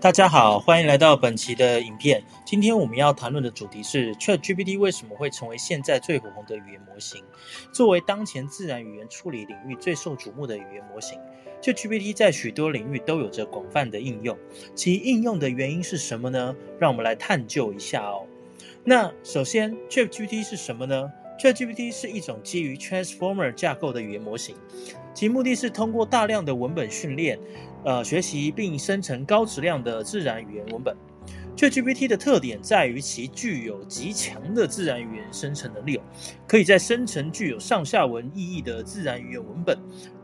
大家好，欢迎来到本期的影片。今天我们要谈论的主题是 ChatGPT 为什么会成为现在最火红的语言模型。作为当前自然语言处理领域最受瞩目的语言模型，ChatGPT 在许多领域都有着广泛的应用。其应用的原因是什么呢？让我们来探究一下哦。那首先，ChatGPT 是什么呢？ChatGPT 是一种基于 Transformer 架构的语言模型，其目的是通过大量的文本训练。呃，学习并生成高质量的自然语言文本。ChatGPT 的特点在于其具有极强的自然语言生成能力，可以在生成具有上下文意义的自然语言文本。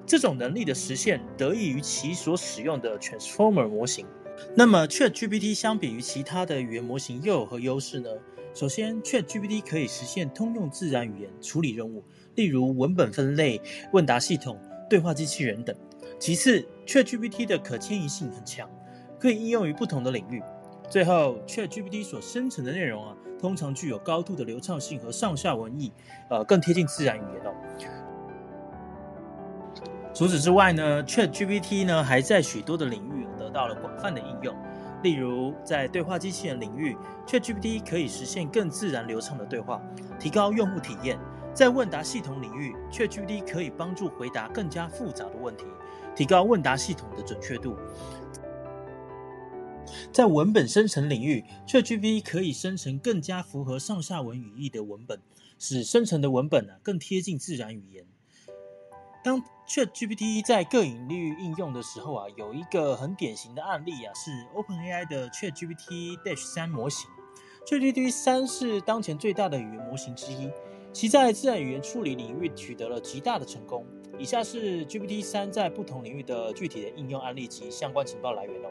这种能力的实现得益于其所使用的 Transformer 模型。那么，ChatGPT 相比于其他的语言模型又有何优势呢？首先，ChatGPT 可以实现通用自然语言处理任务，例如文本分类、问答系统、对话机器人等。其次，ChatGPT 的可迁移性很强，可以应用于不同的领域。最后，ChatGPT 所生成的内容啊，通常具有高度的流畅性和上下文意，呃，更贴近自然语言哦。除此之外呢，ChatGPT 呢还在许多的领域得到了广泛的应用。例如，在对话机器人领域，ChatGPT 可以实现更自然流畅的对话，提高用户体验。在问答系统领域，ChatGPT 可以帮助回答更加复杂的问题。提高问答系统的准确度。在文本生成领域，ChatGPT 可以生成更加符合上下文语义的文本，使生成的文本呢更贴近自然语言。当 ChatGPT 在各领域应用的时候啊，有一个很典型的案例啊，是 OpenAI 的 ChatGPT Dash 三模型。ChatGPT 三是当前最大的语言模型之一，其在自然语言处理领域取得了极大的成功。以下是 GPT 三在不同领域的具体的应用案例及相关情报来源哦。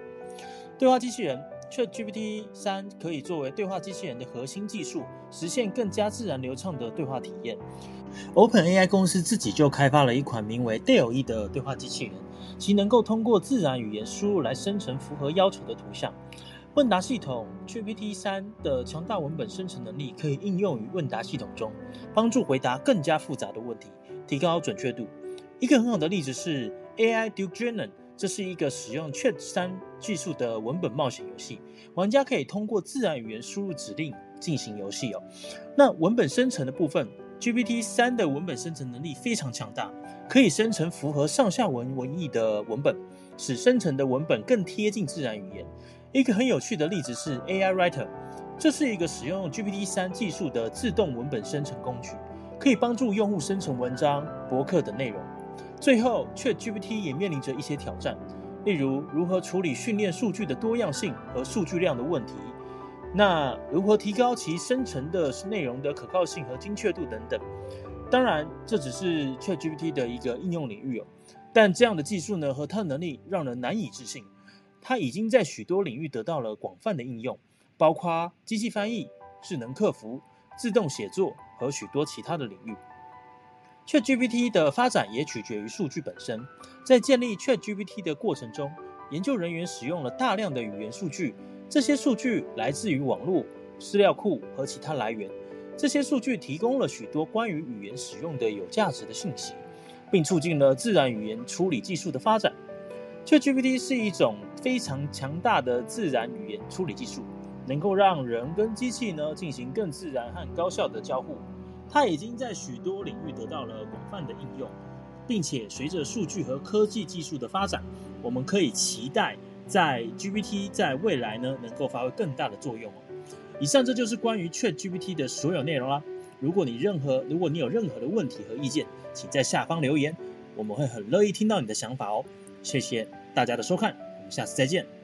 对话机器人 ChatGPT 三可以作为对话机器人的核心技术，实现更加自然流畅的对话体验。OpenAI 公司自己就开发了一款名为 DALL-E 的对话机器人，其能够通过自然语言输入来生成符合要求的图像。问答系统 GPT 三的强大文本生成能力可以应用于问答系统中，帮助回答更加复杂的问题，提高准确度。一个很好的例子是 AI Duke Journey，这是一个使用 Chat 三技术的文本冒险游戏。玩家可以通过自然语言输入指令进行游戏哦。那文本生成的部分，GPT 三的文本生成能力非常强大，可以生成符合上下文文意的文本，使生成的文本更贴近自然语言。一个很有趣的例子是 AI Writer，这是一个使用 GPT 三技术的自动文本生成工具，可以帮助用户生成文章、博客等内容。最后，ChatGPT 也面临着一些挑战，例如如何处理训练数据的多样性和数据量的问题，那如何提高其生成的内容的可靠性和精确度等等。当然，这只是 ChatGPT 的一个应用领域哦，但这样的技术呢和它的能力让人难以置信。它已经在许多领域得到了广泛的应用，包括机器翻译、智能客服、自动写作和许多其他的领域。ChatGPT 的发展也取决于数据本身。在建立 ChatGPT 的过程中，研究人员使用了大量的语言数据。这些数据来自于网络、资料库和其他来源。这些数据提供了许多关于语言使用的有价值的信息，并促进了自然语言处理技术的发展。ChatGPT 是一种非常强大的自然语言处理技术，能够让人跟机器呢进行更自然和高效的交互。它已经在许多领域得到了广泛的应用，并且随着数据和科技技术的发展，我们可以期待在 GPT 在未来呢能够发挥更大的作用以上这就是关于 Chat GPT 的所有内容啦。如果你任何如果你有任何的问题和意见，请在下方留言，我们会很乐意听到你的想法哦。谢谢大家的收看，下次再见。